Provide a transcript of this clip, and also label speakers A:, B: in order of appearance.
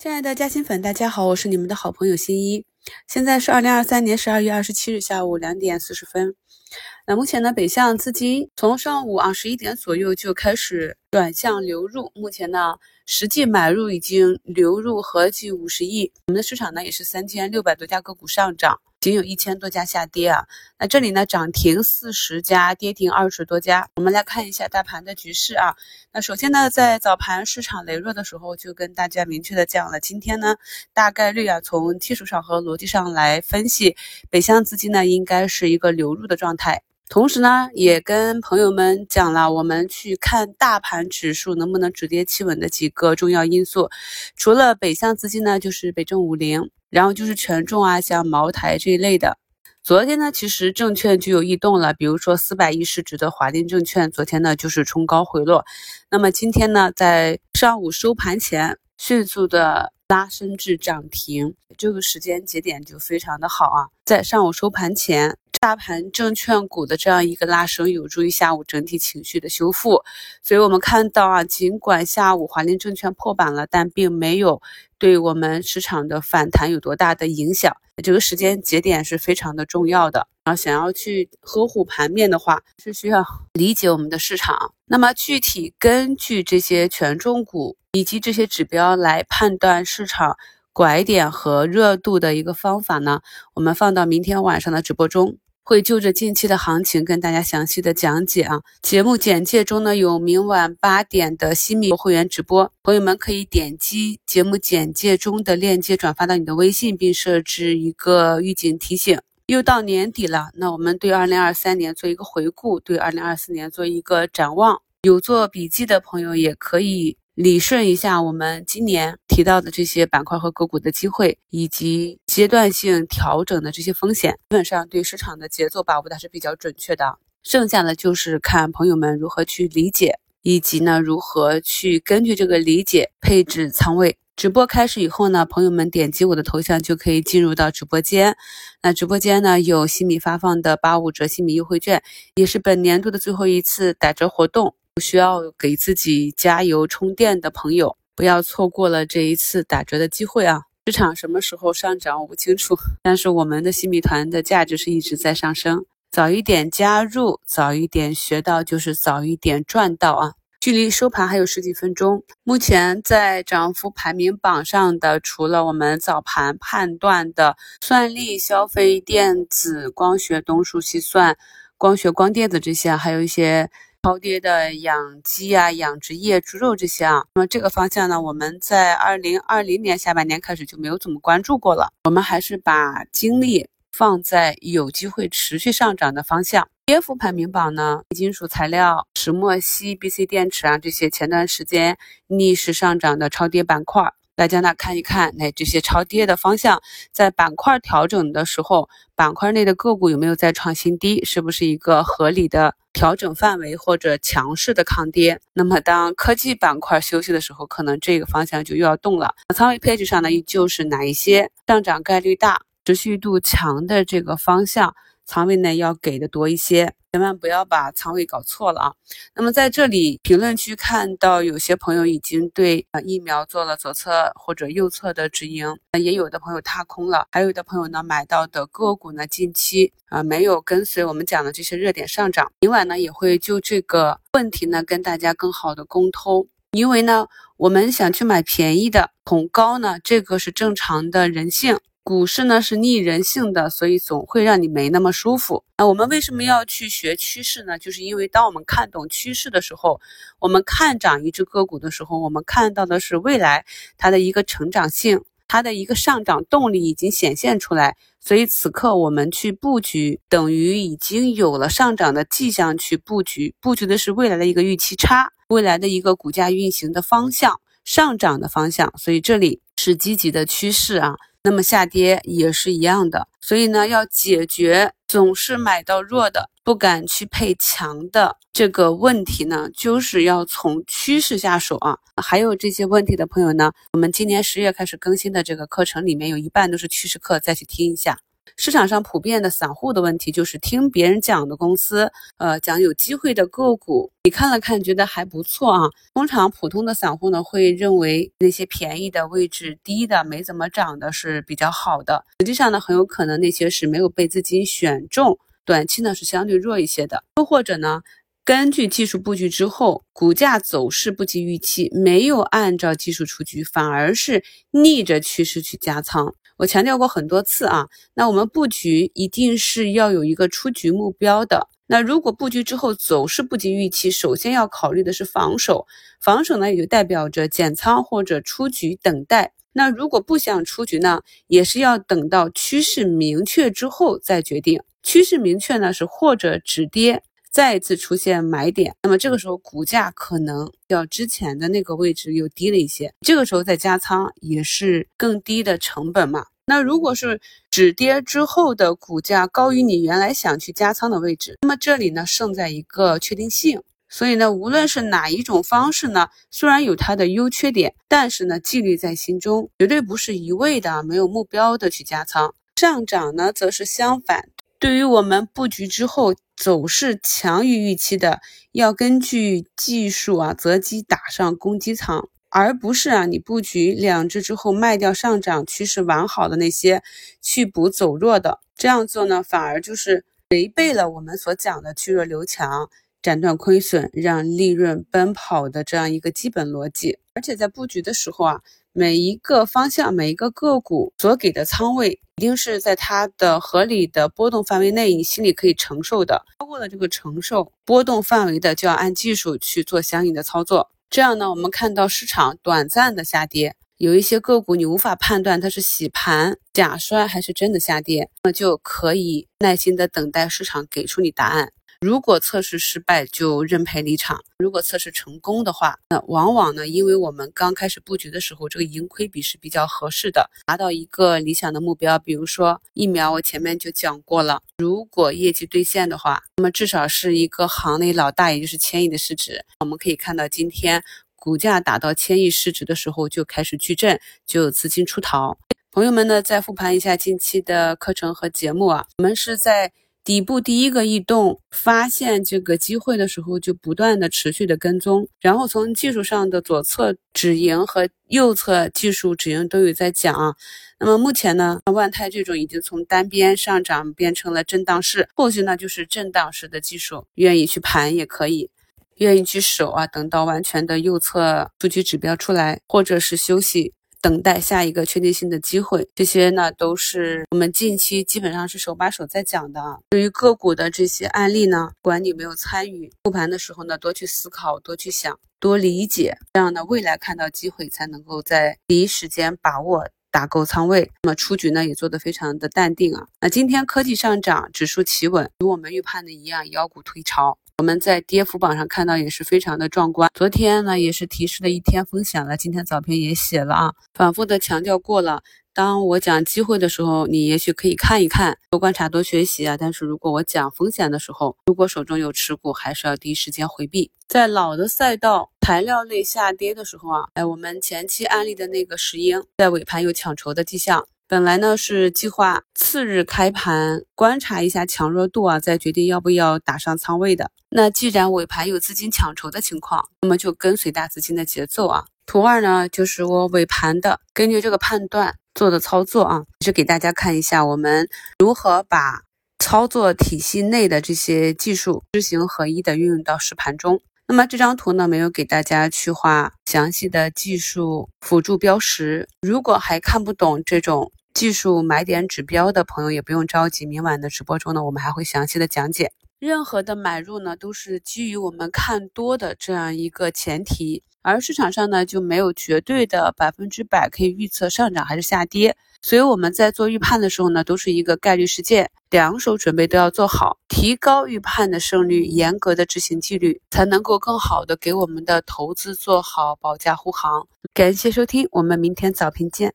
A: 亲爱的嘉兴粉，大家好，我是你们的好朋友新一。现在是二零二三年十二月二十七日下午两点四十分。那目前呢，北向资金从上午啊十一点左右就开始转向流入，目前呢实际买入已经流入合计五十亿。我们的市场呢也是三千六百多家个股上涨。仅有一千多家下跌啊，那这里呢涨停四十家，跌停二十多家。我们来看一下大盘的局势啊。那首先呢，在早盘市场羸弱的时候，就跟大家明确的讲了，今天呢大概率啊从技术上和逻辑上来分析，北向资金呢应该是一个流入的状态。同时呢，也跟朋友们讲了，我们去看大盘指数能不能止跌企稳的几个重要因素，除了北向资金呢，就是北证五零。然后就是权重啊，像茅台这一类的。昨天呢，其实证券就有异动了，比如说四百亿市值的华电证券，昨天呢就是冲高回落。那么今天呢，在上午收盘前迅速的拉升至涨停，这个时间节点就非常的好啊，在上午收盘前。大盘证券股的这样一个拉升，有助于下午整体情绪的修复。所以，我们看到啊，尽管下午华林证券破板了，但并没有对我们市场的反弹有多大的影响。这个时间节点是非常的重要的。然后，想要去呵护盘面的话，是需要理解我们的市场。那么，具体根据这些权重股以及这些指标来判断市场。拐点和热度的一个方法呢，我们放到明天晚上的直播中，会就着近期的行情跟大家详细的讲解啊。节目简介中呢有明晚八点的新米会员直播，朋友们可以点击节目简介中的链接转发到你的微信，并设置一个预警提醒。又到年底了，那我们对二零二三年做一个回顾，对二零二四年做一个展望。有做笔记的朋友也可以。理顺一下我们今年提到的这些板块和个股的机会，以及阶段性调整的这些风险，基本上对市场的节奏把握的还是比较准确的。剩下的就是看朋友们如何去理解，以及呢如何去根据这个理解配置仓位。直播开始以后呢，朋友们点击我的头像就可以进入到直播间。那直播间呢有新米发放的八五折新米优惠券，也是本年度的最后一次打折活动。需要给自己加油充电的朋友，不要错过了这一次打折的机会啊！市场什么时候上涨我不清楚，但是我们的新米团的价值是一直在上升。早一点加入，早一点学到，就是早一点赚到啊！距离收盘还有十几分钟，目前在涨幅排名榜上的，除了我们早盘判断的算力、消费电子、光学、东数西算、光学光电子这些，还有一些。超跌的养鸡啊、养殖业、猪肉这些啊，那么这个方向呢，我们在二零二零年下半年开始就没有怎么关注过了。我们还是把精力放在有机会持续上涨的方向。跌幅排名榜呢，金属材料、石墨烯、BC 电池啊这些前段时间逆势上涨的超跌板块。大家呢看一看，那这些超跌的方向，在板块调整的时候，板块内的个股有没有再创新低？是不是一个合理的调整范围或者强势的抗跌？那么当科技板块休息的时候，可能这个方向就又要动了。仓位配置上呢，依旧是哪一些上涨概率大、持续度强的这个方向，仓位呢要给的多一些。千万不要把仓位搞错了啊！那么在这里评论区看到有些朋友已经对啊疫苗做了左侧或者右侧的止盈，也有的朋友踏空了，还有的朋友呢买到的个股呢近期啊没有跟随我们讲的这些热点上涨。明晚呢也会就这个问题呢跟大家更好的沟通，因为呢我们想去买便宜的恐高呢，这个是正常的人性。股市呢是逆人性的，所以总会让你没那么舒服。那我们为什么要去学趋势呢？就是因为当我们看懂趋势的时候，我们看涨一只个股的时候，我们看到的是未来它的一个成长性，它的一个上涨动力已经显现出来。所以此刻我们去布局，等于已经有了上涨的迹象去布局，布局的是未来的一个预期差，未来的一个股价运行的方向，上涨的方向。所以这里是积极的趋势啊。那么下跌也是一样的，所以呢，要解决总是买到弱的，不敢去配强的这个问题呢，就是要从趋势下手啊。还有这些问题的朋友呢，我们今年十月开始更新的这个课程里面有一半都是趋势课，再去听一下。市场上普遍的散户的问题就是听别人讲的公司，呃，讲有机会的个股，你看了看觉得还不错啊。通常普通的散户呢会认为那些便宜的位置低的没怎么涨的是比较好的，实际上呢很有可能那些是没有被资金选中，短期呢是相对弱一些的，又或者呢。根据技术布局之后，股价走势不及预期，没有按照技术出局，反而是逆着趋势去加仓。我强调过很多次啊，那我们布局一定是要有一个出局目标的。那如果布局之后走势不及预期，首先要考虑的是防守，防守呢也就代表着减仓或者出局等待。那如果不想出局呢，也是要等到趋势明确之后再决定。趋势明确呢是或者止跌。再一次出现买点，那么这个时候股价可能较之前的那个位置又低了一些，这个时候再加仓也是更低的成本嘛。那如果是止跌之后的股价高于你原来想去加仓的位置，那么这里呢胜在一个确定性。所以呢，无论是哪一种方式呢，虽然有它的优缺点，但是呢纪律在心中，绝对不是一味的没有目标的去加仓。上涨呢则是相反。对于我们布局之后走势强于预期的，要根据技术啊择机打上攻击仓，而不是啊你布局两只之后卖掉上涨趋势完好的那些去补走弱的，这样做呢反而就是违背了我们所讲的去弱留强。斩断亏损，让利润奔跑的这样一个基本逻辑，而且在布局的时候啊，每一个方向、每一个个股所给的仓位，一定是在它的合理的波动范围内，你心里可以承受的。超过了这个承受波动范围的，就要按技术去做相应的操作。这样呢，我们看到市场短暂的下跌，有一些个股你无法判断它是洗盘、假摔还是真的下跌，那就可以耐心的等待市场给出你答案。如果测试失败，就认赔离场；如果测试成功的话，那往往呢，因为我们刚开始布局的时候，这个盈亏比是比较合适的，达到一个理想的目标。比如说疫苗，我前面就讲过了，如果业绩兑现的话，那么至少是一个行内老大，也就是千亿的市值。我们可以看到，今天股价达到千亿市值的时候，就开始矩阵，就有资金出逃。朋友们呢，再复盘一下近期的课程和节目啊，我们是在。底部第一个异动，发现这个机会的时候，就不断的持续的跟踪，然后从技术上的左侧止盈和右侧技术止盈都有在讲啊。那么目前呢，万泰这种已经从单边上涨变成了震荡式，后续呢就是震荡式的技术，愿意去盘也可以，愿意去守啊，等到完全的右侧数据指标出来，或者是休息。等待下一个确定性的机会，这些呢都是我们近期基本上是手把手在讲的。对于个股的这些案例呢，不管你没有参与复盘的时候呢，多去思考，多去想，多理解，这样呢未来看到机会才能够在第一时间把握，打够仓位。那么出局呢也做得非常的淡定啊。那今天科技上涨，指数企稳，与我们预判的一样，妖股退潮。我们在跌幅榜上看到也是非常的壮观。昨天呢也是提示了一天风险了，今天早评也写了啊，反复的强调过了。当我讲机会的时候，你也许可以看一看，多观察，多学习啊。但是如果我讲风险的时候，如果手中有持股，还是要第一时间回避。在老的赛道材料类下跌的时候啊，哎，我们前期安利的那个石英，在尾盘有抢筹的迹象。本来呢是计划次日开盘观察一下强弱度啊，再决定要不要打上仓位的。那既然尾盘有资金抢筹的情况，那么就跟随大资金的节奏啊。图二呢就是我尾盘的根据这个判断做的操作啊，是给大家看一下我们如何把操作体系内的这些技术知行合一的运用到实盘中。那么这张图呢没有给大家去画详细的技术辅助标识，如果还看不懂这种。技术买点指标的朋友也不用着急，明晚的直播中呢，我们还会详细的讲解。任何的买入呢，都是基于我们看多的这样一个前提，而市场上呢就没有绝对的百分之百可以预测上涨还是下跌，所以我们在做预判的时候呢，都是一个概率事件，两手准备都要做好，提高预判的胜率，严格的执行纪律，才能够更好的给我们的投资做好保驾护航。感谢收听，我们明天早评见。